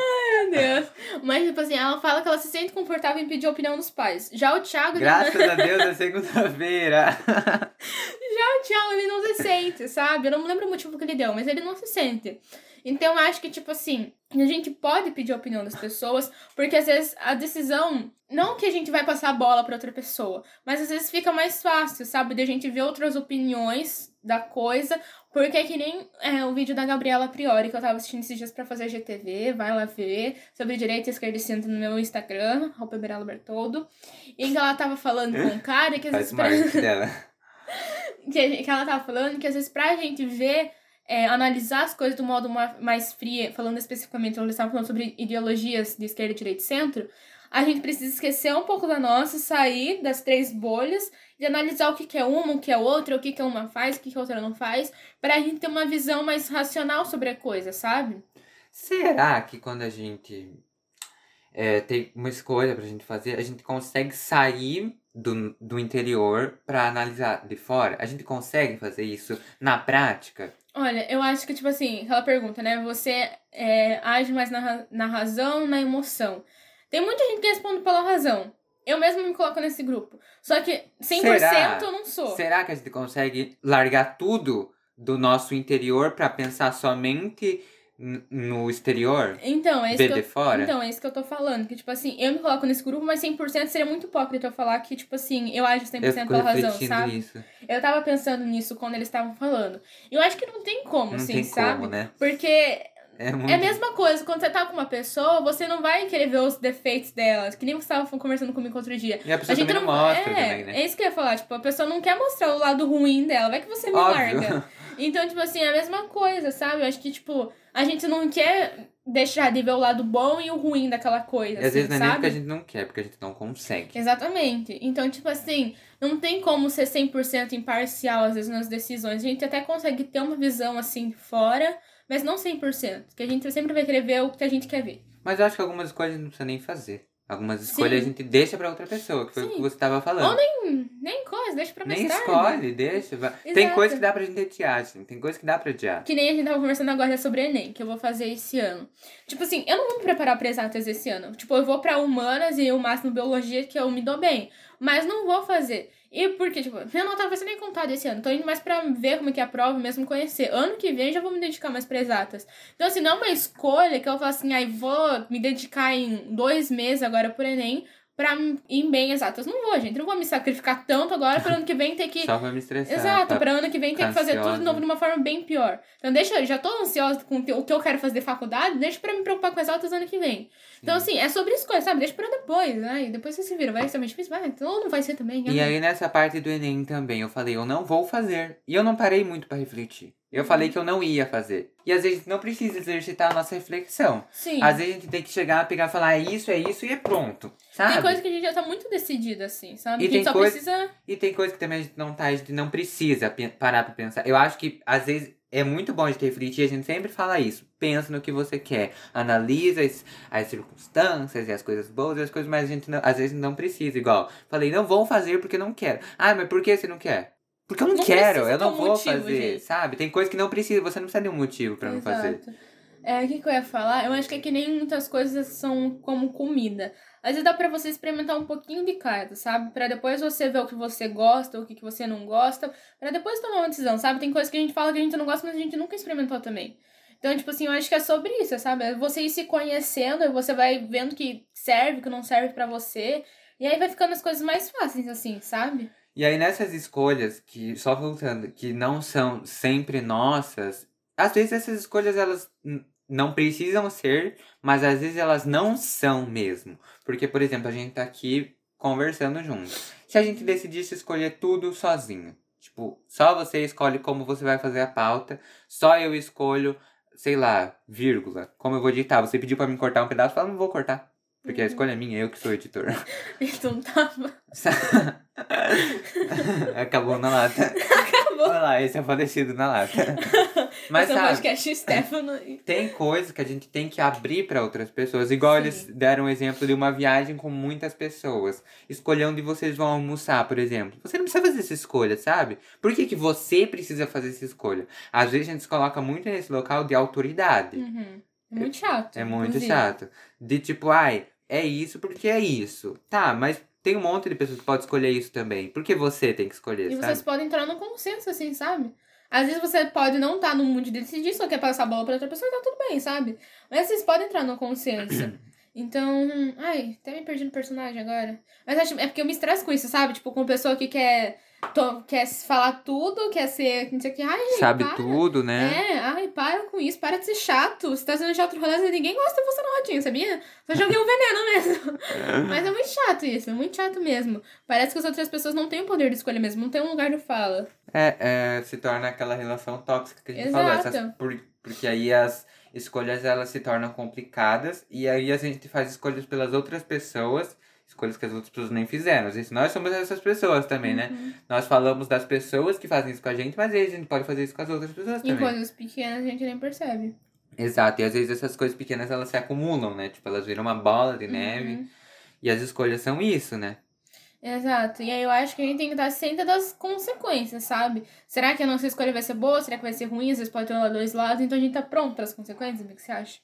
Meu Deus. Mas, tipo assim, ela fala que ela se sente confortável em pedir a opinião dos pais. Já o Thiago.
Graças a Deus é segunda-feira.
Já o Thiago, ele não se sente, sabe? Eu não lembro o motivo que ele deu, mas ele não se sente. Então, eu acho que, tipo assim, a gente pode pedir a opinião das pessoas, porque às vezes a decisão. Não que a gente vai passar a bola pra outra pessoa, mas às vezes fica mais fácil, sabe? De a gente ver outras opiniões da coisa, porque é que nem é, o vídeo da Gabriela Priori, que eu tava assistindo esses dias pra fazer GTV, vai lá ver, sobre direita, esquerda e centro no meu Instagram, Roupa Berala Bertoldo, e que ela tava falando com um cara que às vezes. pra-
dela.
que, a que ela tava falando que às vezes pra gente ver, é, analisar as coisas do modo ma- mais frio, falando especificamente, eles estavam falando sobre ideologias de esquerda, direita e centro, a gente precisa esquecer um pouco da nossa, sair das três bolhas e analisar o que, que é uma, o que é outra, o que, que uma faz, o que, que a outra não faz, pra gente ter uma visão mais racional sobre a coisa, sabe?
Será que quando a gente é, tem uma escolha pra gente fazer, a gente consegue sair do, do interior pra analisar de fora? A gente consegue fazer isso na prática?
Olha, eu acho que, tipo assim, aquela pergunta, né? Você é, age mais na, na razão na emoção? Tem muita gente que responde pela razão. Eu mesma me coloco nesse grupo. Só que 100%
Será?
eu não sou.
Será que a gente consegue largar tudo do nosso interior pra pensar somente no exterior?
Então, é isso
Ver
que eu...
fora?
Então, é isso que eu tô falando. Que, tipo assim, eu me coloco nesse grupo, mas 100% seria muito hipócrita eu falar que, tipo assim, eu ajo 100%
Eu
pela razão, sabe?
nisso.
Eu tava pensando nisso quando eles estavam falando. Eu acho que não tem como,
Não
assim,
tem
sabe?
como, né?
Porque
É, muito...
É a mesma coisa, quando você tá com uma pessoa, você não vai querer ver os defeitos dela. Que nem você tava conversando comigo outro dia.
E a pessoa
a gente não
não mostra
é,
também, né?
é isso que eu ia falar. Tipo, a pessoa não quer mostrar o lado ruim dela. Vai que você me
Óbvio.
larga. Então, tipo assim, é a mesma coisa, sabe? Eu acho que, tipo, a gente não quer deixar de ver o lado bom e o ruim daquela coisa,
E às
assim,
vezes não é nem
sabe?
porque a gente não quer, porque a gente não consegue.
Exatamente. Então, tipo assim, não tem como ser 100% imparcial, às vezes, nas decisões. A gente até consegue ter uma visão, assim, fora, mas não 100%. Porque a gente sempre vai querer ver o que a gente quer ver.
Mas eu acho que algumas coisas não precisa nem fazer. Algumas escolhas a gente deixa pra outra pessoa, que foi o
Sim.
que você tava falando.
Ou nem, nem coisa, deixa pra mais
nem
tarde.
escolhe, deixa. vai. Tem coisa que dá pra gente adiar, assim. Tem coisa que dá pra adiar.
Que nem a gente tava conversando agora sobre Enem, que eu vou fazer esse ano. Tipo assim, eu não vou me preparar pra exatas esse ano. Tipo, eu vou pra humanas e o máximo biologia que eu me dou bem. Mas não vou fazer. E porque, tipo, minha nota vai ser nem contada esse ano. Tô indo mais pra ver como é que é a prova, mesmo conhecer. Ano que vem já vou me dedicar mais pra exatas. Então, assim, não é uma escolha que eu falo assim, ai, vou me dedicar em dois meses agora por Enem pra ir bem exatas. Não vou, gente. Não vou me sacrificar tanto agora pra ano que vem ter que
Só pra me estressar.
Exato,
pra-
pra ano que vem ter que fazer tudo de novo de uma forma bem pior. Então deixa, eu já tô ansiosa com o que- eu quero fazer de faculdade, deixa pra me preocupar com as altas ano que vem. Então assim, é sobre escolha, sabe? Deixa pra depois, né? E depois você se vira, vai ser mais difícil? Vai, então não vai ser também.
E
né?
aí nessa parte do Enem também, eu falei, eu não vou fazer. E eu não parei muito pra refletir. Eu
Uhum.
falei que eu não ia fazer. E às vezes não precisa exercitar a nossa reflexão.
Sim.
Às vezes a gente tem que chegar, pegar, falar é isso, é isso e é pronto. Sabe?
Tem coisa que a gente já tá muito decidida, assim, sabe?
E
a
tem
gente só
coisa-
precisa.
E tem coisa que também a gente não tá, a gente não precisa parar pra pensar. Eu acho que às vezes é muito bom a gente refletir, a gente sempre fala isso. Pensa no que você quer. Analisa as, as circunstâncias e as coisas boas e as coisas, mas a gente não- às vezes não precisa. Igual, falei, não vou fazer porque não quero. Ah, mas por que você não quer? Porque eu não,
Não
quero, eu não
um
vou fazer, saber. Tem coisa que não precisa, você não precisa de um motivo pra não fazer.
Exato. É, o que, que eu ia falar? Eu acho que é que nem muitas coisas são como comida. Às vezes dá pra você experimentar um pouquinho de cada, sabe? Pra depois você ver o que você gosta, o que, que você não gosta, pra depois tomar uma decisão, sabe? Tem coisas que a gente fala que a gente não gosta, mas a gente nunca experimentou também. Então, tipo assim, eu acho que é sobre isso, sabe? É você ir se conhecendo, e você vai vendo que serve, que não serve pra você. E aí vai ficando as coisas mais fáceis, assim, sabe?
E aí nessas escolhas que, só voltando, que não são sempre nossas, às vezes essas escolhas elas não precisam ser, mas às vezes elas não são mesmo. Porque, por exemplo, a gente tá aqui conversando junto. Se a gente decidisse escolher tudo sozinho, tipo, só você escolhe como você vai fazer a pauta, só eu escolho, sei lá, vírgula, como eu vou digitar. Você pediu pra me cortar um pedaço, eu falo, não vou cortar. Porque a escolha é minha, eu que sou o editor.
Então tava.
Acabou na lata.
Acabou.
Olha lá, esse é falecido na lata. Mas
Esse é o
sabe,
podcast Stefano.
tem coisas que a gente tem que abrir para outras pessoas. Igual
Sim.
eles deram um exemplo de uma viagem com muitas pessoas. Escolher onde vocês vão almoçar, por exemplo. Você não precisa fazer essa escolha, sabe? Por que, que você precisa fazer essa escolha? Às vezes a gente se coloca muito nesse local de autoridade.
Uhum. É muito chato.
É muito
inclusive.
chato. De tipo, ai, é isso porque é isso. Tá, mas tem um monte de pessoas que podem escolher isso também. Por que você tem que escolher,
E
sabe?
vocês podem entrar num consenso, assim, sabe? Às vezes você pode não estar no mundo de decidir, só quer passar a bola pra outra pessoa e tá tudo bem, sabe? Mas vocês podem entrar num consenso. Então, ai, até me perdi no personagem agora. Mas acho, é porque eu me estresso com isso, sabe? Tipo, com pessoa que quer, to- quer falar tudo, quer ser, não sei o que. Ai, gente,
Sabe
para.
tudo, né?
É, ai, para com isso, para de ser chato. Você tá sendo chato pro rolê, ninguém gosta de você na rodinha, sabia? Só joguei um veneno mesmo. Mas é muito chato isso, é muito chato mesmo. Parece que as outras pessoas não têm o poder de escolha mesmo, não tem um lugar de fala.
É, é, se torna aquela relação tóxica que a gente
Exato.
falou. Essas, por- porque aí as escolhas elas se tornam complicadas e aí a gente faz escolhas pelas outras pessoas, escolhas que as outras pessoas nem fizeram. Às vezes nós somos essas pessoas também, né?
Uhum.
Nós falamos das pessoas que fazem isso com a gente, mas às vezes a gente pode fazer isso com as outras pessoas
Em
também.
coisas pequenas a gente nem percebe.
Exato, e às vezes essas coisas pequenas elas se acumulam, né? Tipo, elas viram uma bola de neve
Uhum.
e as escolhas são isso, né?
Exato. E aí eu acho que a gente tem que estar ciente das consequências, sabe? Será que a nossa escolha vai ser boa? Será que vai ser ruim? Às vezes pode ter lá dois lados, então a gente tá pronto para as consequências, o que você acha?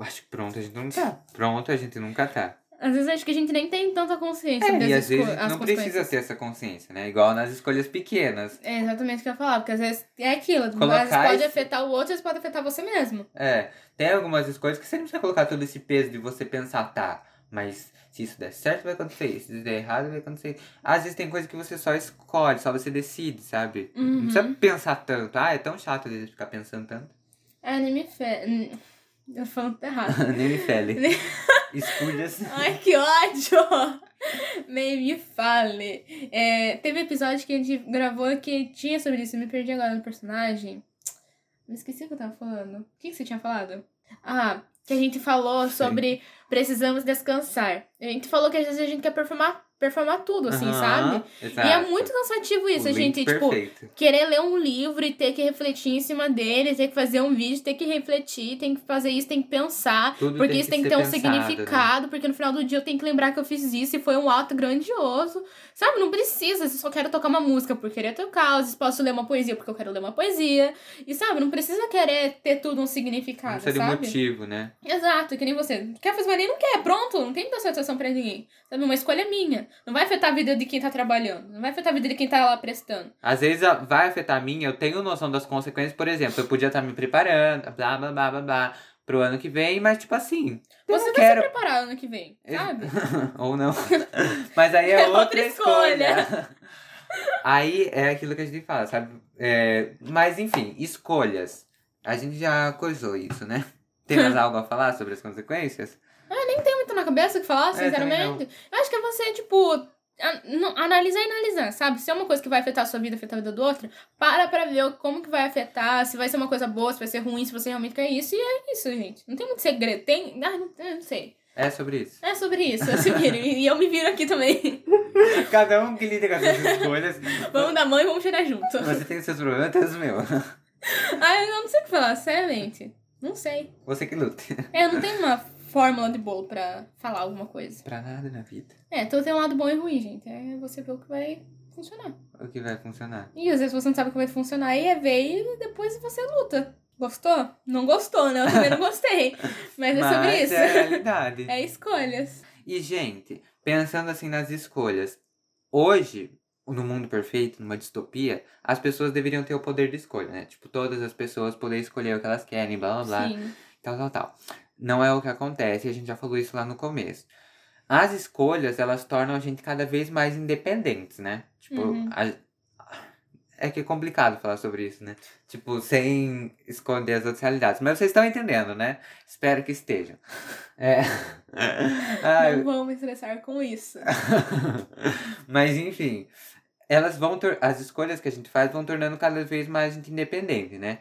Acho que pronto a gente não tá. Pronto a gente nunca tá.
Às vezes acho que a gente nem tem tanta consciência
É, e às vezes não precisa ter essa consciência, né? Igual nas escolhas pequenas.
É exatamente o que eu ia falar, porque às vezes é aquilo, às
Colocar
vezes pode
esse-
afetar o outro, às vezes pode afetar você mesmo.
É, tem algumas escolhas que você não precisa colocar todo esse peso de você pensar, tá, mas se isso der certo vai acontecer isso, se isso der errado vai acontecer isso. Às vezes tem coisa que você só escolhe, só você decide, sabe?
Uhum.
Não precisa pensar tanto. Ah, é tão chato às vezes ficar pensando tanto.
É, nem me fe... Eu falando errado.
Nem me fele. Escolhas.
Ai, que ódio! Nem me fale. É, teve episódio que a gente gravou que tinha sobre isso. Eu me perdi agora no personagem. Me esqueci o que eu tava falando. O que, que você tinha falado? Ah, que a gente falou sobre precisamos descansar. A gente falou que às vezes a gente quer performar, performar tudo, assim, sabe?
Exato.
E é muito cansativo isso,
O
a gente, tipo,
perfeito.
querer ler um livro e ter que refletir em cima dele, ter que fazer um vídeo, ter que refletir, tem que fazer isso, tem que pensar,
Tudo
porque
tem
isso tem que ter um
pensado, né?
significado, porque no final do dia eu tenho que lembrar que eu fiz isso e foi um ato grandioso. Sabe, não precisa, se eu só quero tocar uma música por querer tocar, às vezes posso ler uma poesia porque eu quero ler uma poesia. E sabe, não precisa querer ter tudo um significado,
precisa de um
sabe?
motivo, né?
Exato, que nem você. Quer fazer, mas nem não quer, pronto, não tem que dar satisfação pra ninguém. Sabe, uma escolha minha. Não vai afetar a vida de quem tá trabalhando, não vai afetar a vida de quem tá lá prestando.
Às vezes vai afetar a minha, eu tenho noção das consequências, por exemplo, eu podia estar me preparando, blá blá blá blá blá, pro ano que vem, mas tipo assim,
Você
não
vai
quero.
se preparar ano que vem, sabe?
Ou não. Mas aí é,
É
outra,
outra
escolha. aí é aquilo que a gente fala, sabe? É, mas enfim, escolhas. A gente já coisou isso, né? Tem mais algo a falar sobre as consequências?
Não tem muito na cabeça o que falar,
É,
sinceramente. Eu acho que é você, tipo, analisar e analisar, sabe? Se é uma coisa que vai afetar a sua vida, afetar a vida do outro, para pra ver como que vai afetar, se vai ser uma coisa boa, se vai ser ruim, se você realmente quer isso. E é isso, gente. Não tem muito segredo. Tem. Ah, não, eu não sei.
É sobre isso.
É sobre isso, se virem. e eu me viro aqui também.
Cada um que lida com as suas escolhas.
Vamos dar mão e vamos tirar junto.
Você tem os seus problemas, eu tenho os meus.
Ah, eu não sei o que falar, seriamente. Não sei.
Você que lute.
É, eu não tenho uma fórmula de bolo pra falar alguma coisa.
Pra nada na vida.
É, então tem um lado bom e ruim, gente. É você ver o que vai funcionar.
O que vai funcionar?
E às vezes você não sabe o que vai funcionar, e é ver e depois você luta. Gostou? Não gostou, né? Eu também não gostei. Mas é sobre
Mas
isso.
é a realidade.
É escolhas.
E, gente, pensando assim nas escolhas, hoje, no mundo perfeito, numa distopia, as pessoas deveriam ter o poder de escolha, né? Tipo, todas as pessoas poderem escolher o que elas querem, blá blá blá,
Sim.
tal, tal, tal. Não é o que acontece, e a gente já falou isso lá no começo. As escolhas, elas tornam a gente cada vez mais independentes, né? Tipo,
Uhum.
a- é que é complicado falar sobre isso, né? Tipo, sem esconder as outras realidades. Mas vocês estão entendendo, né? Espero que estejam. É. Ai,
Não vou me estressar com isso.
Mas enfim, elas vão as escolhas que a gente faz vão tornando cada vez mais a gente independente, né?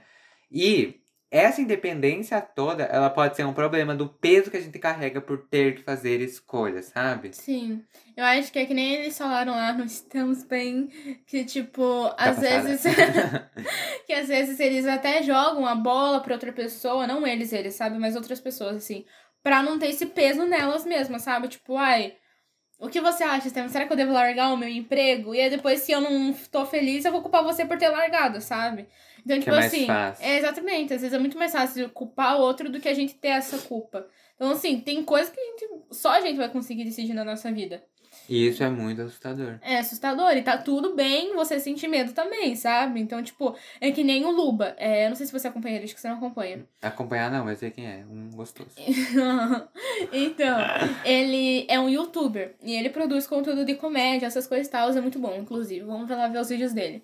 E essa independência toda, ela pode ser um problema do peso que a gente carrega por ter que fazer escolhas, sabe?
Sim. Eu acho que é que nem eles falaram lá, não estamos bem. Que, tipo,
Tá
às
passada.
vezes. que às vezes eles até jogam a bola pra outra pessoa, não eles, eles, sabe? Mas outras pessoas, assim. Pra não ter esse peso nelas mesmas, sabe? Tipo, ai. O que você acha, Estevam? Será que eu devo largar o meu emprego? E aí depois, se eu não tô feliz, eu vou culpar você por ter largado, sabe? Então,
Que
tipo
é mais
assim.
fácil.
É, exatamente. Às vezes é muito mais fácil culpar o outro do que a gente ter essa culpa. Então, assim, tem coisas que a gente, só a gente vai conseguir decidir na nossa vida.
E isso é muito assustador.
É assustador e tá tudo bem você sentir medo também, sabe? Então, tipo, é que nem o Luba. É, eu não sei se você acompanha ele, acho que você não acompanha.
Acompanhar não, mas sei quem é, um gostoso.
então, ele é um youtuber e ele produz conteúdo de comédia, essas coisas e tal, é muito bom, inclusive. Vamos lá ver os vídeos dele.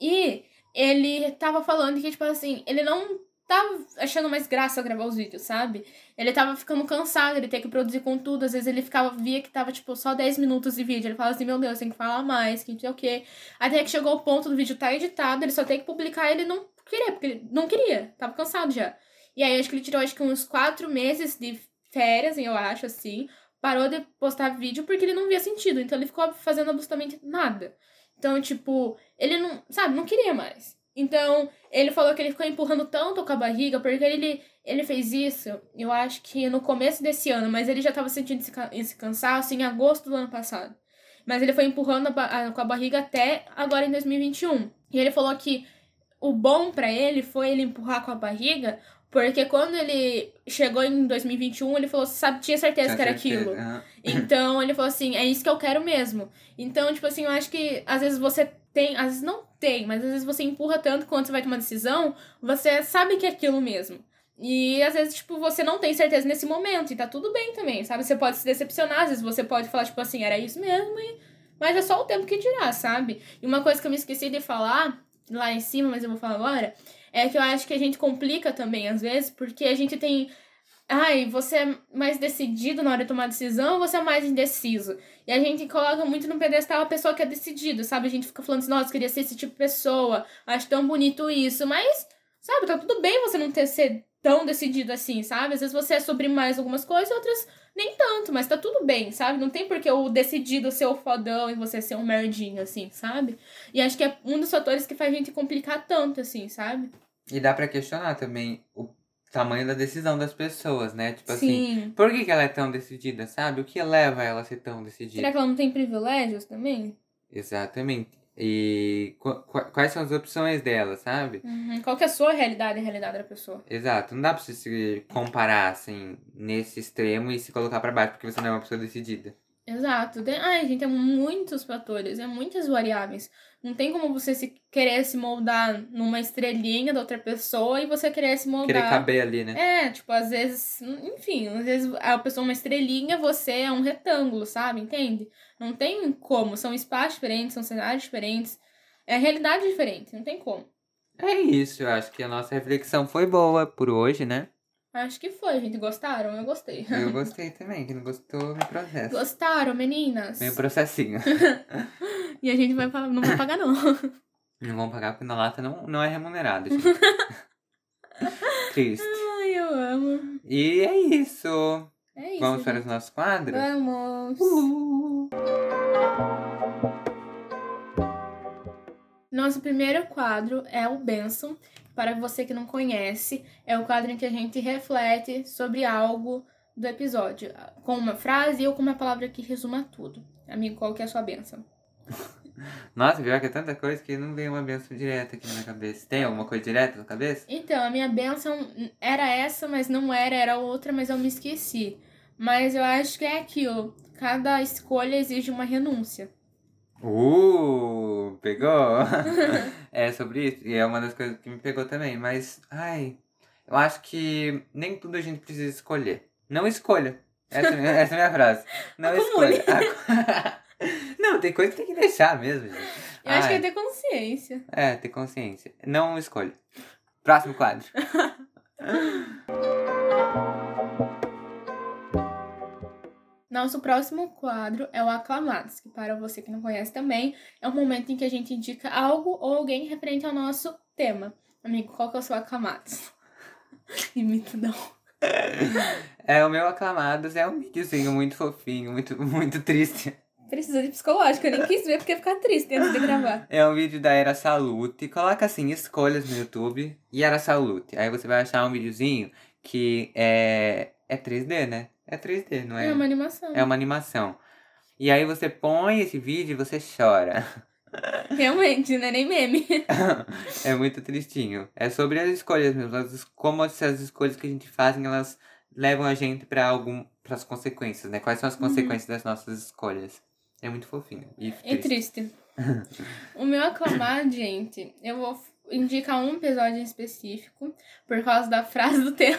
E ele tava falando que, tipo assim, ele não tava achando mais graça gravar os vídeos, sabe? Ele tava ficando cansado, ele ter que produzir conteúdo, às vezes ele ficava, via que tava, tipo, só 10 minutos de vídeo. Ele falava assim, meu Deus, tem que falar mais, que não sei o quê. Até que chegou o ponto do vídeo tá editado, ele só tem que publicar, ele não queria, porque ele não queria, tava cansado já. E aí, acho que ele tirou, acho que uns quatro meses de férias, eu acho, assim. Parou de postar vídeo porque ele não via sentido. Então, ele ficou fazendo absolutamente nada. Então, tipo, ele não, sabe, não queria mais. Então, ele falou que ele ficou empurrando tanto com a barriga, porque ele, ele fez isso, eu acho que no começo desse ano, mas ele já tava sentindo esse, esse cansaço em agosto do ano passado. Mas ele foi empurrando a a- com a barriga até agora em 2021. E ele falou que o bom pra ele foi ele empurrar com a barriga, porque quando ele chegou em 2021, ele falou, sabe, tinha certeza que era aquilo.
Aham.
Então ele falou assim: é isso que eu quero mesmo. Então, tipo assim, eu acho que às vezes você tem, às vezes não tem, mas às vezes você empurra tanto quando você vai tomar decisão, você sabe que é aquilo mesmo. E às vezes, tipo, você não tem certeza nesse momento, e tá tudo bem também, sabe? Você pode se decepcionar, às vezes você pode falar, tipo assim, era isso mesmo, e... mas é só o tempo que dirá, sabe? E uma coisa que eu me esqueci de falar lá em cima, mas eu vou falar agora, é que eu acho que a gente complica também, às vezes, porque a gente tem Ai, você é mais decidido na hora de tomar decisão ou você é mais indeciso? E a gente coloca muito no pedestal a pessoa que é decidida, sabe? A gente fica falando assim, nossa, queria ser esse tipo de pessoa, acho tão bonito isso, mas, sabe, tá tudo bem você não ter ser tão decidido assim, sabe? Às vezes você é sobre mais algumas coisas, outras nem tanto, mas tá tudo bem, sabe? Não tem por que o decidido ser o fodão e você ser um merdinho, assim, sabe? E acho que é um dos fatores que faz a gente complicar tanto, assim, sabe?
E dá pra questionar também o tamanho da decisão das pessoas, né? Tipo assim,
Sim.
por que, que ela é tão decidida, sabe? O que leva ela a ser tão decidida?
Será que ela não tem privilégios também?
Exatamente. E qu- qu- quais são as opções dela, sabe?
Uhum. Qual que é a sua realidade e a realidade da pessoa?
Exato. Não dá pra você se comparar, assim, nesse extremo e se colocar pra baixo porque você não é uma pessoa decidida.
Exato. Tem... Ai, gente, é muitos fatores, é muitas variáveis. Não tem como você se querer se moldar numa estrelinha da outra pessoa e você querer se moldar.
Querer caber ali, né?
É, tipo, às vezes, enfim, às vezes a pessoa é uma estrelinha, você é um retângulo, sabe? Entende? Não tem como, são espaços diferentes, são cenários diferentes, é realidade diferente, não tem como.
É isso, eu acho que a nossa reflexão foi boa por hoje, né?
Acho que foi, gente. Gostaram? Eu gostei.
Eu gostei também. Quem não gostou, me processa.
Gostaram, meninas?
Meio processinho.
E a gente vai, não vai pagar, não.
Não vão pagar porque na lata não, não é remunerado, gente. Triste.
Ai, eu amo.
E é isso.
É isso.
Vamos para
gente.
os nossos quadros?
Vamos.
Uhul.
Nosso primeiro quadro é o Benção. Para você que não conhece, é o quadro em que a gente reflete sobre algo do episódio, com uma frase ou com uma palavra que resuma tudo. Amigo, qual que é a sua benção?
Nossa, pior que é tanta coisa que não vem uma benção direta aqui na minha cabeça. Tem alguma coisa direta na cabeça?
Então, a minha benção era essa, mas não era, era outra, mas eu me esqueci. Mas eu acho que é aquilo. Cada escolha exige uma renúncia.
Uh, pegou? é sobre isso. E é uma das coisas que me pegou também. Mas, ai, eu acho que nem tudo a gente precisa escolher. Não escolha. Essa, essa é a minha frase. Não escolha. Não, tem coisa que tem que deixar mesmo, gente.
Eu acho que
Ai,
é ter consciência.
É, ter consciência. Não escolha. Próximo quadro.
Nosso próximo quadro é o Aclamados, que para você que não conhece também, é um momento em que a gente indica algo ou alguém referente ao nosso tema. Amigo, qual que é o seu Aclamados? Imita não.
É, o meu Aclamados é um videozinho muito fofinho, muito, muito triste.
Precisa de psicológico, eu nem quis ver porque ia ficar triste antes de gravar.
É um vídeo da Era Salute. Coloca assim, escolhas no YouTube e Era Salute. Aí você vai achar um videozinho que é, é 3D, né? É 3D, não é?
É uma animação.
É uma animação. E aí você põe esse vídeo e você chora.
Realmente, não é nem meme.
é muito tristinho. É sobre as escolhas mesmo. as- como as escolhas que a gente faz, elas levam a gente pra algum para as consequências, né? Quais são as
Uhum.
consequências das nossas escolhas? É muito fofinho. E
É triste. o meu aclamado, gente, eu vou indicar um episódio em específico, por causa da frase do tema,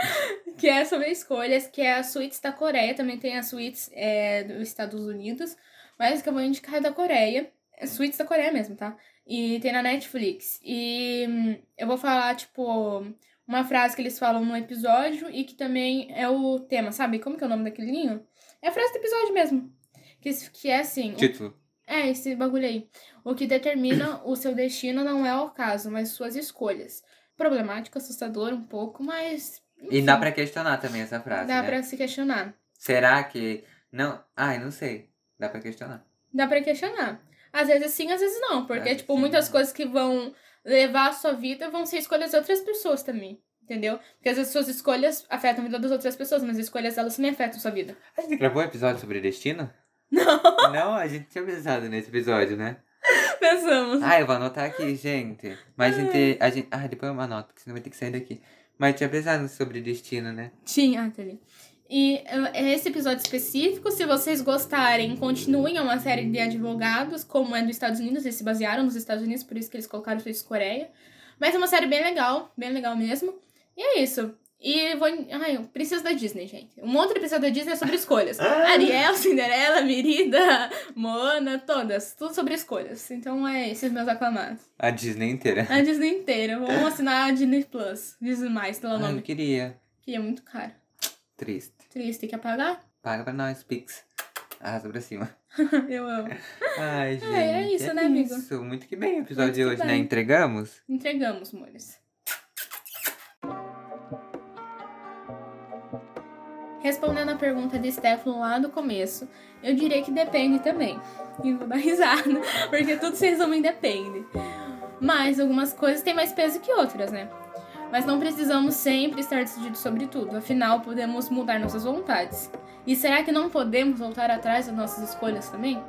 que é sobre escolhas, que é a Suítes da Coreia, também tem a Suítes é, dos Estados Unidos, mas que eu vou indicar é da Coreia, é Suítes da Coreia mesmo, tá? E tem na Netflix. E hum, eu vou falar, tipo, uma frase que eles falam no episódio e que também é o tema, sabe? Como que é o nome daquelinho? É a frase do episódio mesmo. Que, que é assim, o
Título.
é, esse bagulho aí. O que determina o seu destino não é o caso, mas suas escolhas. Problemático, assustador um pouco, mas.
E dá pra questionar também essa frase,
Dá
né?
pra se questionar.
Será que... Não... Ai, não sei. Dá pra questionar.
Dá pra questionar. Às vezes sim, às vezes não. Porque,
É,
tipo,
sim.
muitas coisas que vão levar a sua vida vão ser escolhas de outras pessoas também. Entendeu? Porque às vezes suas escolhas afetam a vida das outras pessoas, mas as escolhas delas também afetam a sua vida.
A gente gravou um episódio sobre destino?
Não,
Não, a gente tinha pensado nesse episódio, né?
pensamos.
Ah, eu vou anotar aqui, gente. Mas a gente, a gente... Ah, depois eu anoto, porque senão vai ter que sair daqui. Mas tinha pensado sobre destino, né?
Tinha, ah, tá ali. E eh, esse episódio específico, se vocês gostarem, continuem. É uma série de advogados, como é dos Estados Unidos, eles se basearam nos Estados Unidos, por isso que eles colocaram Suíça Coreia. Mas é uma série bem legal, bem legal mesmo. E é isso. E vou. Ai, eu preciso da Disney, gente. Um outro episódio da Disney é sobre escolhas. Ariel, Cinderela, Mirida, Moana, todas. Tudo sobre escolhas. Então é esses meus aclamados.
A Disney inteira.
A Disney inteira. Vamos assinar a Disney Plus. Disney mais, pelo
Ah, eu
nome.
queria.
Que é muito caro.
Triste.
Triste, quer pagar?
Paga pra nós, Pix. Arrasa pra cima.
Eu amo.
Ai, gente.
é isso, né, amigo?
Isso. Muito que bem o episódio
Muito
de hoje, né?
bem.
Entregamos?
Entregamos, amores. Respondendo a pergunta de Stefano lá do começo, eu diria que depende também. E vou dar risada, porque tudo se resume em depende. Mas algumas coisas têm mais peso que outras, né? Mas não precisamos sempre estar decididos sobre tudo, afinal podemos mudar nossas vontades. E será que não podemos voltar atrás das nossas escolhas também?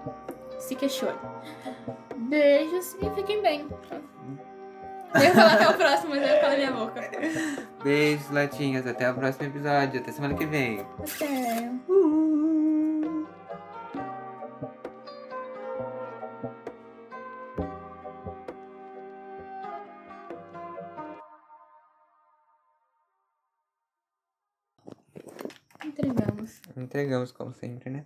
Se questione. Beijos e fiquem bem. Eu ia falar até o próximo, mas eu ia falar na minha boca.
Beijos, latinhas. Até o próximo episódio. Até semana que vem.
Até. Entregamos.
Entregamos como sempre, né?